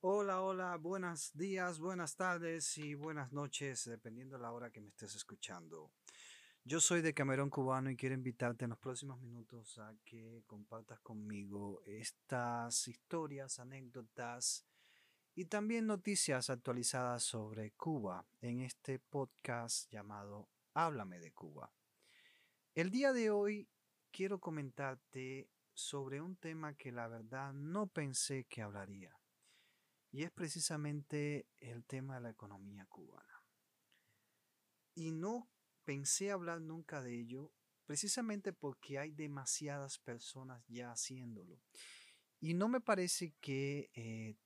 Hola, hola, buenos días, buenas tardes y buenas noches, dependiendo de la hora que me estés escuchando. Yo soy de Camerón Cubano y quiero invitarte en los próximos minutos a que compartas conmigo estas historias, anécdotas y también noticias actualizadas sobre Cuba en este podcast llamado Háblame de Cuba. El día de hoy quiero comentarte sobre un tema que la verdad no pensé que hablaría y es precisamente el tema de la economía cubana. Y no pensé hablar nunca de ello precisamente porque hay demasiadas personas ya haciéndolo. Y no me parece que eh,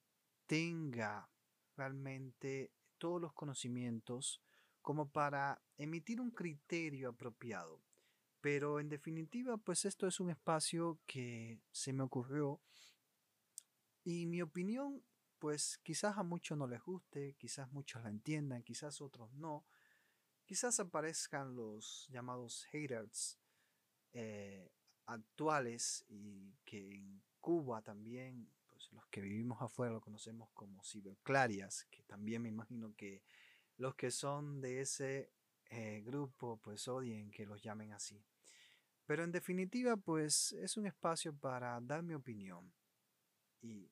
tenga realmente todos los conocimientos como para emitir un criterio apropiado. Pero en definitiva, pues esto es un espacio que se me ocurrió y mi opinión pues quizás a muchos no les guste, quizás muchos la entiendan, quizás otros no. Quizás aparezcan los llamados haters eh, actuales y que en Cuba también, pues los que vivimos afuera lo conocemos como ciberclarias, que también me imagino que los que son de ese eh, grupo pues odien que los llamen así. Pero en definitiva pues es un espacio para dar mi opinión y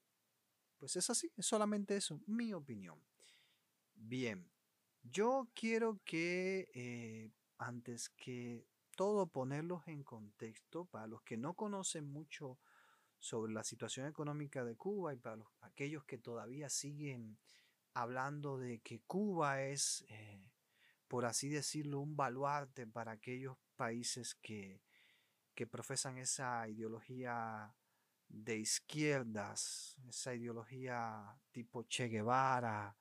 pues es así, es solamente eso, mi opinión. Bien, yo quiero que eh, antes que todo ponerlos en contexto, para los que no conocen mucho sobre la situación económica de Cuba y para aquellos que todavía siguen hablando de que Cuba es, eh, por así decirlo, un baluarte para aquellos países que, que profesan esa ideología de izquierdas, esa ideología tipo Che Guevara,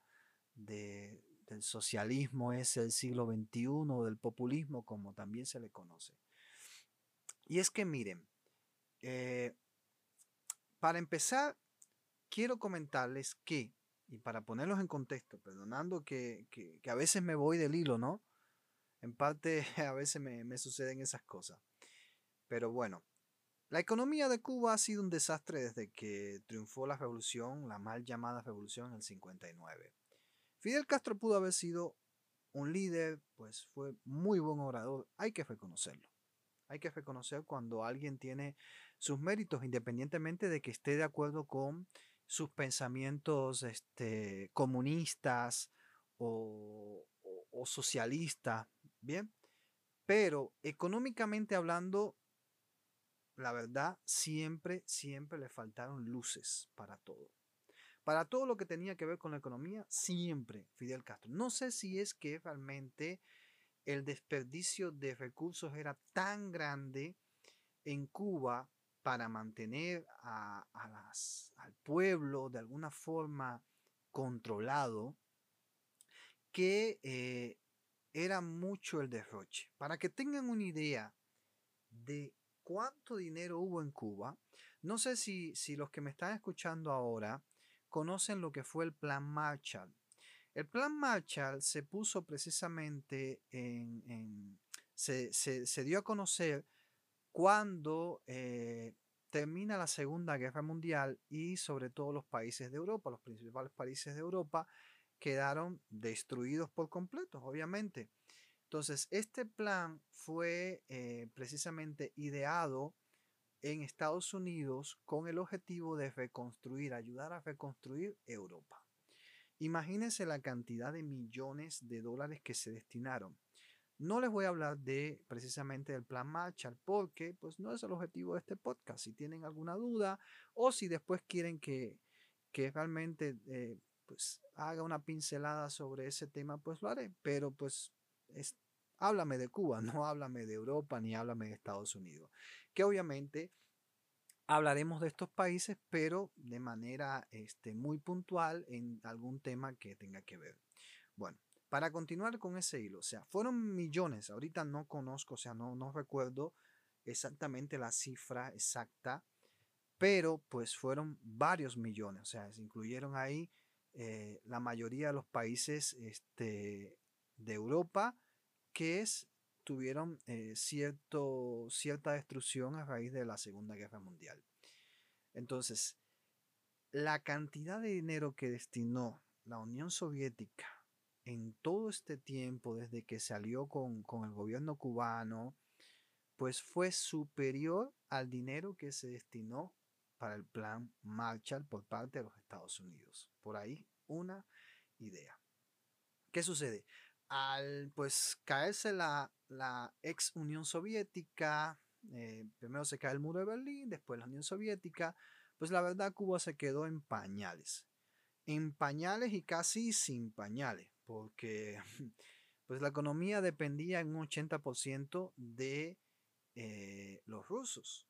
del socialismo es el siglo XXI, del populismo como también se le conoce. Y es que miren, eh, para empezar, quiero comentarles que, y para ponerlos en contexto, perdonando que, a veces me voy del hilo, ¿no? En parte a veces me, me suceden esas cosas. Pero bueno, la economía de Cuba ha sido un desastre desde que triunfó la revolución, la mal llamada revolución en el 59. Fidel Castro pudo haber sido un líder, pues fue muy buen orador, hay que reconocerlo. Hay que reconocer cuando alguien tiene sus méritos, independientemente de que esté de acuerdo con sus pensamientos este, comunistas o, o socialistas, ¿bien? Pero económicamente hablando, la verdad, siempre, siempre le faltaron luces para todo. Para todo lo que tenía que ver con la economía, siempre Fidel Castro. No sé si es que realmente el desperdicio de recursos era tan grande en Cuba para mantener a, al pueblo de alguna forma controlado, que eh, era mucho el derroche. Para que tengan una idea de cuánto dinero hubo en Cuba. No sé si, si los que me están escuchando ahora conocen lo que fue el Plan Marshall. El Plan Marshall se puso precisamente en... se, dio a conocer cuando eh, termina la Segunda Guerra Mundial y sobre todo los países de Europa, los principales países de Europa, quedaron destruidos por completo, obviamente. Entonces, este plan fue eh, precisamente ideado en Estados Unidos con el objetivo de reconstruir, ayudar a reconstruir Europa. Imagínense la cantidad de millones de dólares que se destinaron. No les voy a hablar de precisamente del plan Marshall porque pues no es el objetivo de este podcast. Si tienen alguna duda o si después quieren que, que realmente eh, pues haga una pincelada sobre ese tema, pues lo haré. Pero pues háblame de Cuba, no háblame de Europa ni háblame de Estados Unidos. Que obviamente hablaremos de estos países, pero de manera este, muy puntual en algún tema que tenga que ver. Bueno, para continuar con ese hilo, o sea, fueron millones, ahorita no conozco, o sea, no, no recuerdo exactamente la cifra exacta, pero pues fueron varios millones, o sea, se incluyeron ahí eh, la mayoría de los países este, de Europa, que es, tuvieron eh, cierto, cierta destrucción a raíz de la Segunda Guerra Mundial. Entonces, la cantidad de dinero que destinó la Unión Soviética en todo este tiempo, desde que salió con, con el gobierno cubano, pues fue superior al dinero que se destinó para el plan Marshall por parte de los Estados Unidos. Por ahí una idea. ¿Qué sucede? Al pues caerse la, la ex Unión Soviética, eh, primero se cae el muro de Berlín, después la Unión Soviética, pues la verdad Cuba se quedó en pañales. En pañales y casi sin pañales, porque pues la economía dependía en un 80% de eh, los rusos.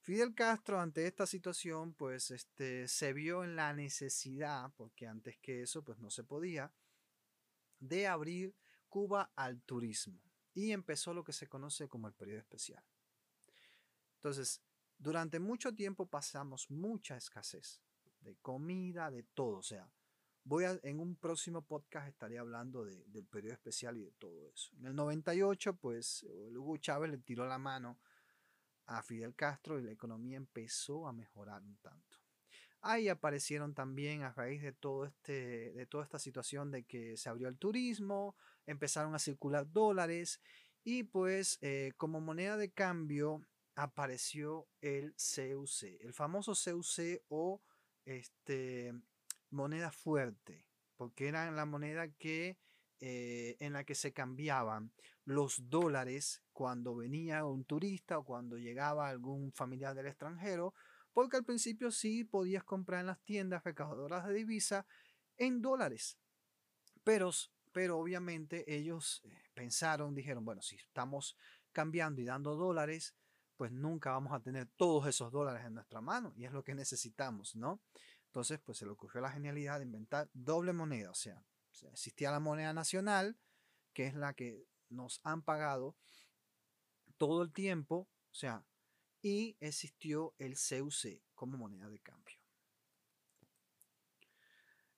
Fidel Castro ante esta situación pues este, se vio en la necesidad, porque antes que eso pues no se podía, de abrir Cuba al turismo y empezó lo que se conoce como el periodo especial. Entonces, durante mucho tiempo pasamos mucha escasez de comida, de todo. O sea, voy en un próximo podcast estaré hablando del periodo especial y de todo eso. En el 98, pues Hugo Chávez le tiró la mano a Fidel Castro y la economía empezó a mejorar un tanto. Ahí aparecieron también a raíz de todo este, de toda esta situación de que se abrió el turismo, empezaron a circular dólares y pues eh, como moneda de cambio apareció el CUC, el famoso CUC o este, moneda fuerte, porque era la moneda que, eh, en la que se cambiaban los dólares cuando venía un turista o cuando llegaba algún familiar del extranjero, porque al principio sí podías comprar en las tiendas recaudadoras de divisa en dólares, pero, pero obviamente ellos eh, pensaron, dijeron, bueno, si estamos cambiando y dando dólares, pues nunca vamos a tener todos esos dólares en nuestra mano y es lo que necesitamos, ¿no? Entonces, pues se le ocurrió la genialidad de inventar doble moneda, o sea, existía la moneda nacional, que es la que nos han pagado todo el tiempo, o sea, y existió el CUC como moneda de cambio.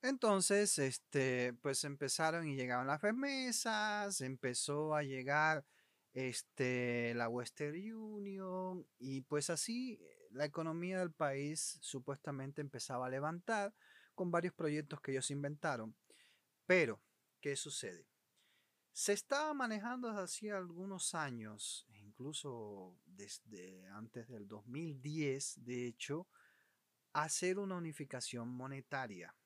Entonces, este, pues empezaron y llegaban las remesas, empezó a llegar este, la Western Union y pues así la economía del país supuestamente empezaba a levantar con varios proyectos que ellos inventaron. Pero, ¿qué sucede? Se estaba manejando desde hacía algunos años, incluso desde antes del 2010, de hecho, hacer una unificación monetaria.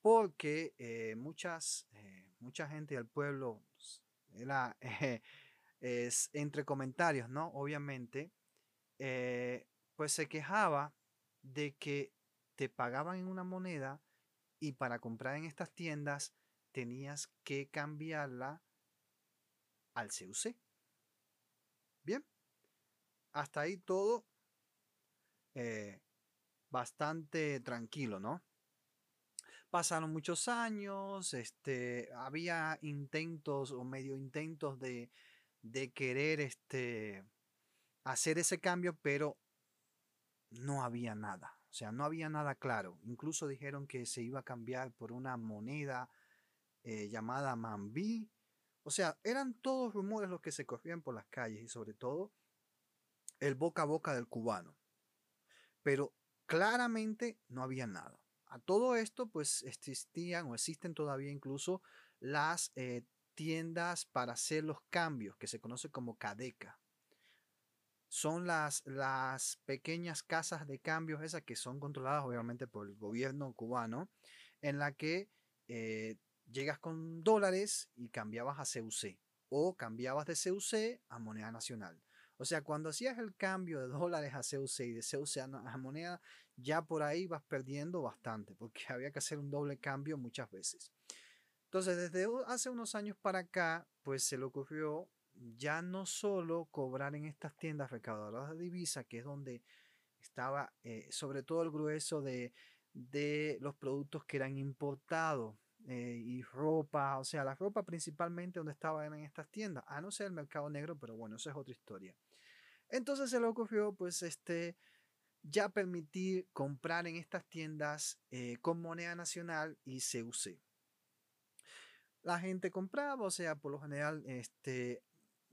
Porque eh, muchas, eh, mucha gente del pueblo era, es entre comentarios, ¿no? Obviamente, eh, pues se quejaba de que te pagaban en una moneda y para comprar en estas tiendas tenías que cambiarla al CUC. Bien, hasta ahí todo eh, bastante tranquilo, ¿no? Pasaron muchos años, este, había intentos o medio intentos de de querer este, hacer ese cambio, pero no había nada. O sea, no había nada claro. Incluso dijeron que se iba a cambiar por una moneda eh, llamada Mambí. O sea, eran todos rumores los que se corrían por las calles y sobre todo el boca a boca del cubano. Pero claramente no había nada. A todo esto, pues existían o existen todavía incluso las eh, tiendas para hacer los cambios, que se conoce como cadeca. Son las, las pequeñas casas de cambios esas que son controladas obviamente por el gobierno cubano, en la que eh, llegas con dólares y cambiabas a CUC o cambiabas de CUC a moneda nacional. O sea, cuando hacías el cambio de dólares a CUC y de CUC a moneda, ya por ahí vas perdiendo bastante, porque había que hacer un doble cambio muchas veces. Entonces, desde hace unos años para acá, pues se le ocurrió ya no solo cobrar en estas tiendas recaudadoras de divisa, que es donde estaba eh, sobre todo el grueso de, los productos que eran importados eh, y ropa, o sea, la ropa principalmente donde estaba en estas tiendas, a no ser el mercado negro, pero bueno, eso es otra historia. Entonces se le ocurrió pues este ya permitir comprar en estas tiendas eh, con moneda nacional y CUC la gente compraba, o sea, por lo general, este,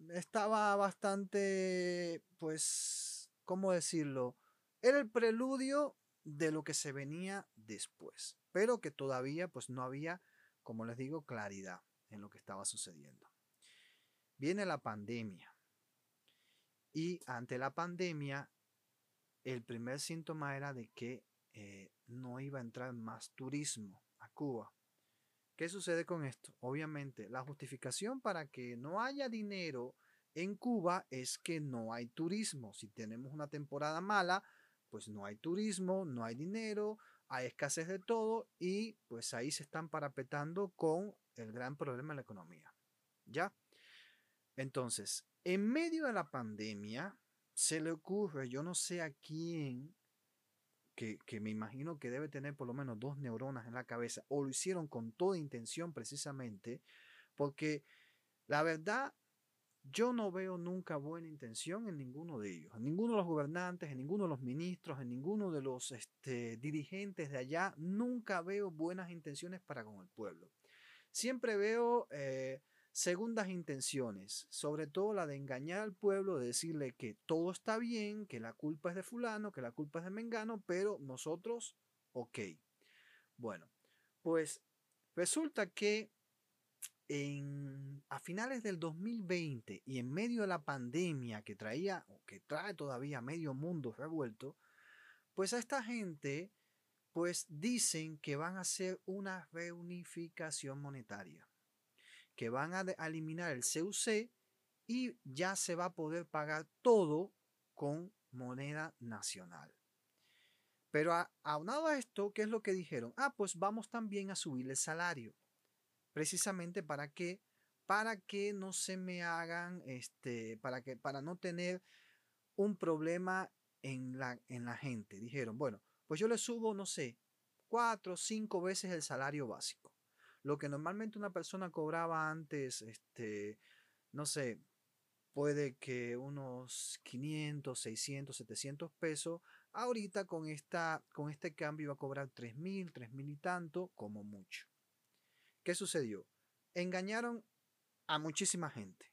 estaba bastante, pues, ¿cómo decirlo? Era el preludio de lo que se venía después, pero que todavía pues no había, como les digo, claridad en lo que estaba sucediendo. Viene la pandemia y ante la pandemia el primer síntoma era de que eh, no iba a entrar más turismo a Cuba. ¿Qué sucede con esto? Obviamente, la justificación para que no haya dinero en Cuba es que no hay turismo. Si tenemos una temporada mala, pues no hay turismo, no hay dinero, hay escasez de todo y pues ahí se están parapetando con el gran problema de la economía. ¿Ya? Entonces, en medio de la pandemia, se le ocurre, yo no sé a quién, que, que, me imagino que debe tener por lo menos dos neuronas en la cabeza, o lo hicieron con toda intención precisamente, porque la verdad yo no veo nunca buena intención en ninguno de ellos, en ninguno de los gobernantes, en ninguno de los ministros, en ninguno de los este, dirigentes de allá, nunca veo buenas intenciones para con el pueblo. Siempre veo eh, segundas intenciones, sobre todo la de engañar al pueblo, de decirle que todo está bien, que la culpa es de fulano, que la culpa es de Mengano, pero nosotros, ok. Bueno, pues resulta que a finales del 2020 y en medio de la pandemia que traía o que trae todavía medio mundo revuelto, pues a esta gente pues dicen que van a hacer una reunificación monetaria, que van a, eliminar el CUC y ya se va a poder pagar todo con moneda nacional. Pero aunado a esto, ¿qué es lo que dijeron? Ah, pues vamos también a subir el salario precisamente para que para que no se me hagan este para que para no tener un problema en la, en la gente. Dijeron bueno pues yo le subo no sé cuatro o cinco veces el salario básico lo que normalmente una persona cobraba antes este no sé puede que unos 500 600 700 pesos ahorita con esta con este cambio iba a cobrar 3000 3000 y tanto como mucho ¿Qué sucedió? Engañaron a muchísima gente.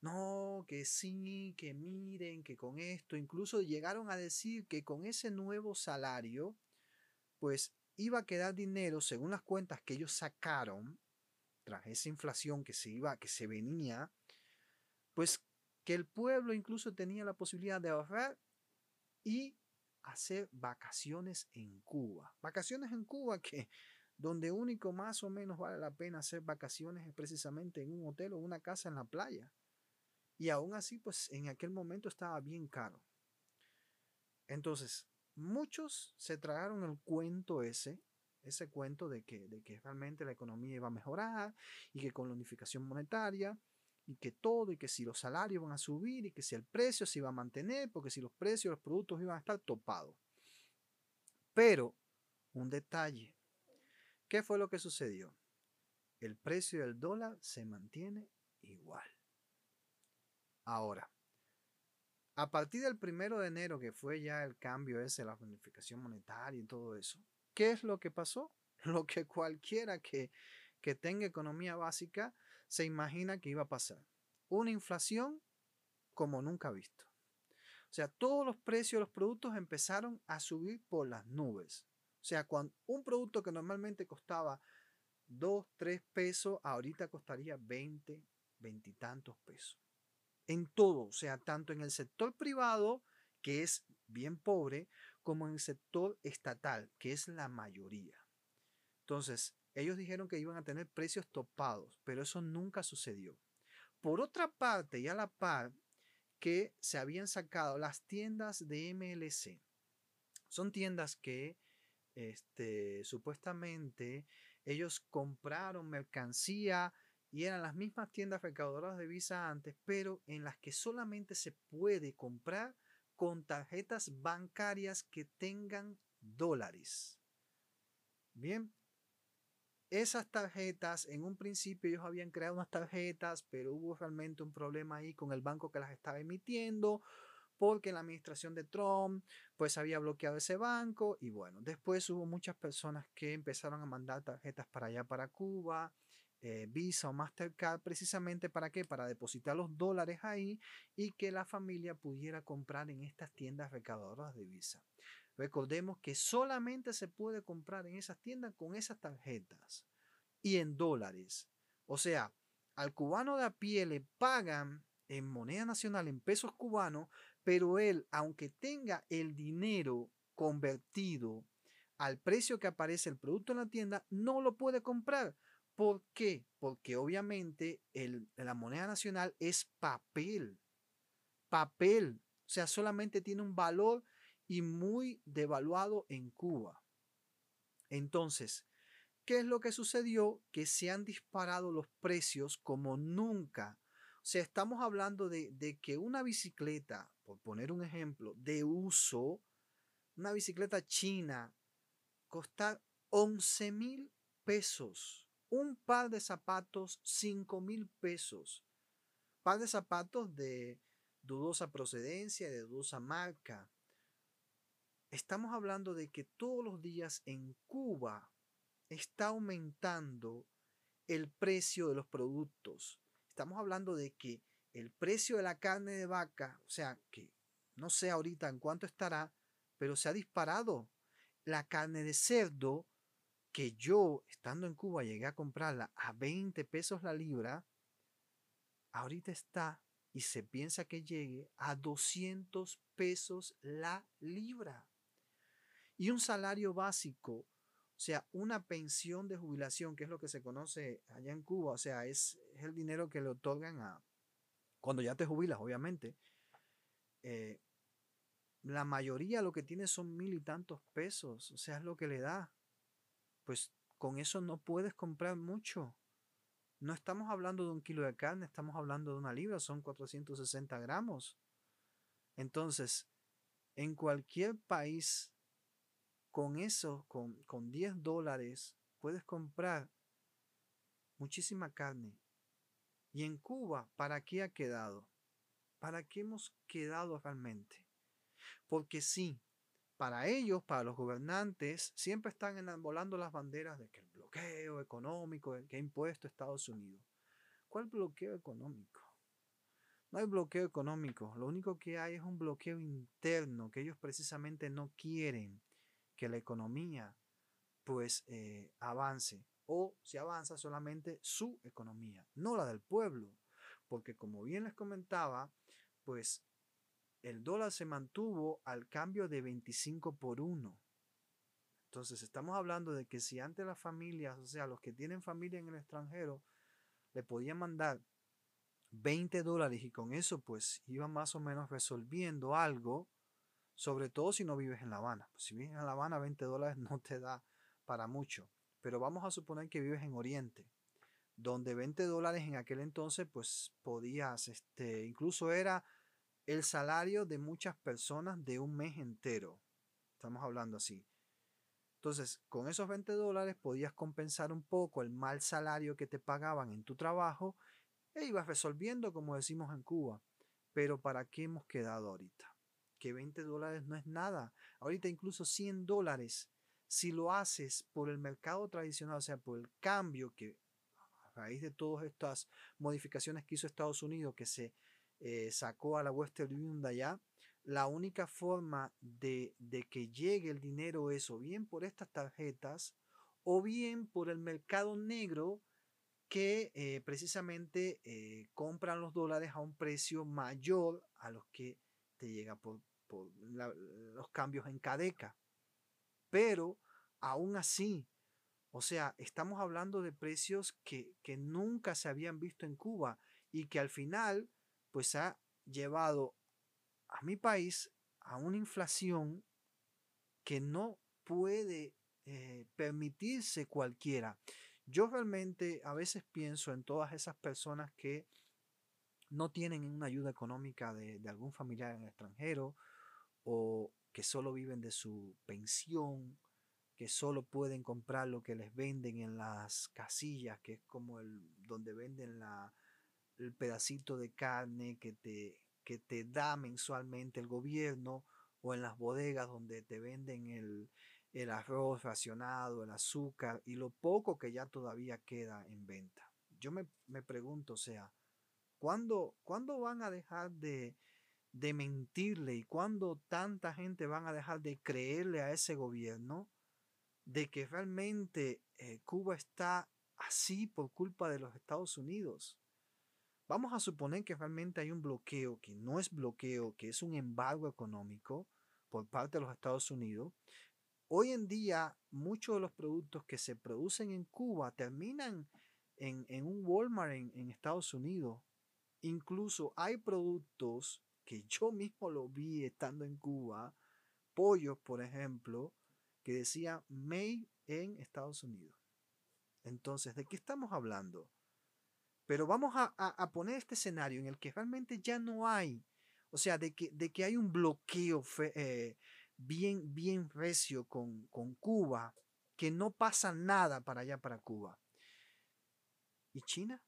No, que sí, que miren, que con esto, incluso llegaron a decir que con ese nuevo salario, pues iba a quedar dinero, según las cuentas que ellos sacaron, tras esa inflación que se iba, que se venía, pues que el pueblo incluso tenía la posibilidad de ahorrar y hacer vacaciones en Cuba. Vacaciones en Cuba que donde único más o menos vale la pena hacer vacaciones es precisamente en un hotel o una casa en la playa. Y aún así, pues en aquel momento estaba bien caro. Entonces, muchos se tragaron el cuento ese, ese cuento de que, de que realmente la economía iba a mejorar y que con la unificación monetaria y que todo y que si los salarios van a subir y que si el precio se iba a mantener, porque si los precios de los productos iban a estar topados. Pero, un detalle, ¿Qué fue lo que sucedió? El precio del dólar se mantiene igual. Ahora, a partir del primero de enero, que fue ya el cambio ese, la unificación monetaria y todo eso, ¿qué es lo que pasó? Lo que cualquiera que, que tenga economía básica se imagina que iba a pasar. Una inflación como nunca visto. O sea, todos los precios de los productos empezaron a subir por las nubes. O sea, cuando un producto que normalmente costaba 2, 3 pesos, ahorita costaría 20, 20 y tantos pesos. En todo, o sea, tanto en el sector privado, que es bien pobre, como en el sector estatal, que es la mayoría. Entonces, ellos dijeron que iban a tener precios topados, pero eso nunca sucedió. Por otra parte, y a la par, que se habían sacado las tiendas de MLC. Son tiendas que este, supuestamente ellos compraron mercancía y eran las mismas tiendas recaudadoras de visa antes, pero en las que solamente se puede comprar con tarjetas bancarias que tengan dólares. Bien, esas tarjetas, en un principio ellos habían creado unas tarjetas, pero hubo realmente un problema ahí con el banco que las estaba emitiendo porque la administración de Trump pues había bloqueado ese banco y bueno, después hubo muchas personas que empezaron a mandar tarjetas para allá, para Cuba, eh, Visa o Mastercard, precisamente para qué? Para depositar los dólares ahí y que la familia pudiera comprar en estas tiendas recaudadoras de Visa. Recordemos que solamente se puede comprar en esas tiendas con esas tarjetas y en dólares. O sea, al cubano de a pie le pagan en moneda nacional, en pesos cubanos, pero él, aunque tenga el dinero convertido al precio que aparece el producto en la tienda, no lo puede comprar. ¿Por qué? Porque obviamente la moneda nacional es papel. Papel. O sea, solamente tiene un valor y muy devaluado en Cuba. Entonces, ¿qué es lo que sucedió? Que se han disparado los precios como nunca. Sea, estamos hablando de, que una bicicleta, por poner un ejemplo, de uso, una bicicleta china, costa 11 mil pesos. Un par de zapatos, 5 mil pesos. Par de zapatos de dudosa procedencia, de dudosa marca. Estamos hablando de que todos los días en Cuba está aumentando el precio de los productos. Estamos hablando de que el precio de la carne de vaca, o sea, que no sé ahorita en cuánto estará, pero se ha disparado. La carne de cerdo, que yo, estando en Cuba, llegué a comprarla a 20 pesos la libra, ahorita está y se piensa que llegue a 200 pesos la libra y un salario básico, o sea, una pensión de jubilación, que es lo que se conoce allá en Cuba, o sea, es, el dinero que le otorgan a cuando ya te jubilas, obviamente. Eh, la mayoría lo que tiene son mil y tantos pesos, o sea, es lo que le da. Pues con eso no puedes comprar mucho. No estamos hablando de un kilo de carne, estamos hablando de una libra, son 460 gramos. Entonces, en cualquier país con eso, con, con 10 dólares, puedes comprar muchísima carne. Y en Cuba, ¿para qué ha quedado? ¿Para qué hemos quedado realmente? Porque sí, para ellos, para los gobernantes, siempre están enamorando las banderas de que el bloqueo económico, que ha impuesto Estados Unidos. ¿Cuál bloqueo económico? No hay bloqueo económico, lo único que hay es un bloqueo interno que ellos precisamente no quieren que la economía pues eh, avance o si avanza solamente su economía, no la del pueblo, porque como bien les comentaba, pues el dólar se mantuvo al cambio de 25 por 1. Entonces estamos hablando de que si antes las familias, o sea, los que tienen familia en el extranjero, le podían mandar 20 dólares y con eso pues iban más o menos resolviendo algo, sobre todo si no vives en La Habana. Pues, si vives en La Habana, 20 dólares no te da para mucho. Pero vamos a suponer que vives en Oriente, donde 20 dólares en aquel entonces, pues podías, este, incluso era el salario de muchas personas de un mes entero. Estamos hablando así. Entonces, con esos 20 dólares podías compensar un poco el mal salario que te pagaban en tu trabajo e ibas resolviendo, como decimos en Cuba. Pero ¿para qué hemos quedado ahorita? Que 20 dólares no es nada. Ahorita incluso 100 dólares, si lo haces por el mercado tradicional, o sea, por el cambio que a raíz de todas estas modificaciones que hizo Estados Unidos, que se eh, sacó a la Western Union de allá, la única forma de, que llegue el dinero es o bien por estas tarjetas o bien por el mercado negro que eh, precisamente eh, compran los dólares a un precio mayor a los que te llega por, los cambios en Cadeca. Pero aún así, o sea, estamos hablando de precios que, que nunca se habían visto en Cuba y que al final, pues ha llevado a mi país a una inflación que no puede eh, permitirse cualquiera. Yo realmente a veces pienso en todas esas personas que no tienen una ayuda económica de, algún familiar en el extranjero o que solo viven de su pensión, que solo pueden comprar lo que les venden en las casillas, que es como el donde venden la, el pedacito de carne que te, que te da mensualmente el gobierno, o en las bodegas donde te venden el, el arroz racionado, el azúcar y lo poco que ya todavía queda en venta. Yo me, me pregunto, o sea, ¿Cuándo, van a dejar de, de mentirle y cuándo tanta gente van a dejar de creerle a ese gobierno de que realmente eh, Cuba está así por culpa de los Estados Unidos. Vamos a suponer que realmente hay un bloqueo, que no es bloqueo, que es un embargo económico por parte de los Estados Unidos. Hoy en día, muchos de los productos que se producen en Cuba terminan en, un Walmart en, en Estados Unidos. Incluso hay productos que yo mismo lo vi estando en Cuba, pollos, por ejemplo, que decía Made en Estados Unidos. Entonces, ¿de qué estamos hablando? Pero vamos a, poner este escenario en el que realmente ya no hay, o sea, de que, de que hay un bloqueo eh, bien, bien recio con, con Cuba, que no pasa nada para allá, para Cuba. ¿Y China?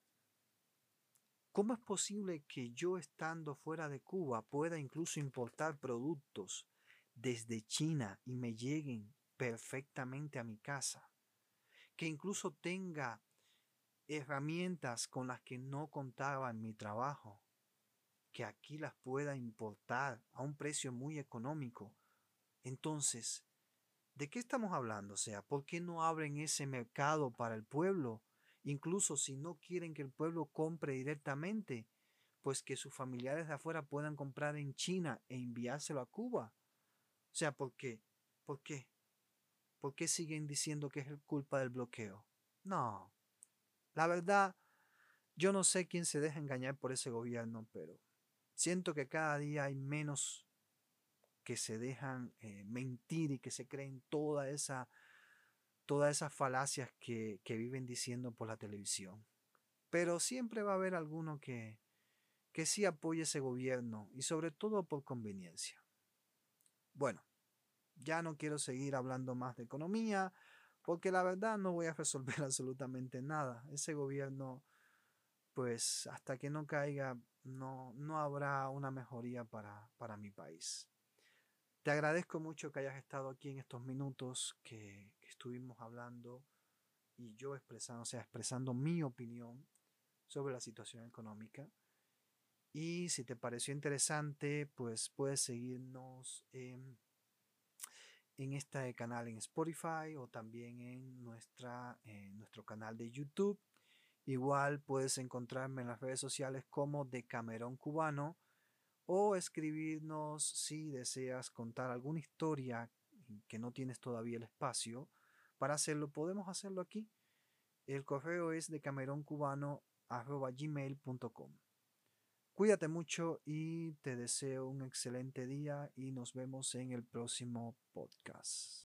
¿Cómo es posible que yo estando fuera de Cuba pueda incluso importar productos desde China y me lleguen perfectamente a mi casa? Que incluso tenga herramientas con las que no contaba en mi trabajo, que aquí las pueda importar a un precio muy económico. Entonces, ¿de qué estamos hablando? O sea, ¿por qué no abren ese mercado para el pueblo? Incluso si no quieren que el pueblo compre directamente, pues que sus familiares de afuera puedan comprar en China e enviárselo a Cuba. O sea, ¿por qué? ¿Por qué? ¿Por qué siguen diciendo que es culpa del bloqueo? No, la verdad, yo no sé quién se deja engañar por ese gobierno, pero siento que cada día hay menos que se dejan eh, mentir y que se creen toda esa, todas esas falacias que, que, viven diciendo por la televisión. Pero siempre va a haber alguno que, que sí apoye ese gobierno y sobre todo por conveniencia. Bueno, ya no quiero seguir hablando más de economía porque la verdad no voy a resolver absolutamente nada. Ese gobierno, pues hasta que no caiga, no, no habrá una mejoría para, para mi país. Te agradezco mucho que hayas estado aquí en estos minutos que, estuvimos hablando y yo expresando, o sea, expresando mi opinión sobre la situación económica. Y si te pareció interesante, pues puedes seguirnos en este canal en Spotify o también en, nuestra, nuestro canal de YouTube. Igual puedes encontrarme en las redes sociales como de Camerón Cubano o escribirnos si deseas contar alguna historia que no tienes todavía el espacio. Para hacerlo podemos hacerlo aquí. El correo es de gmail.com Cuídate mucho y te deseo un excelente día y nos vemos en el próximo podcast.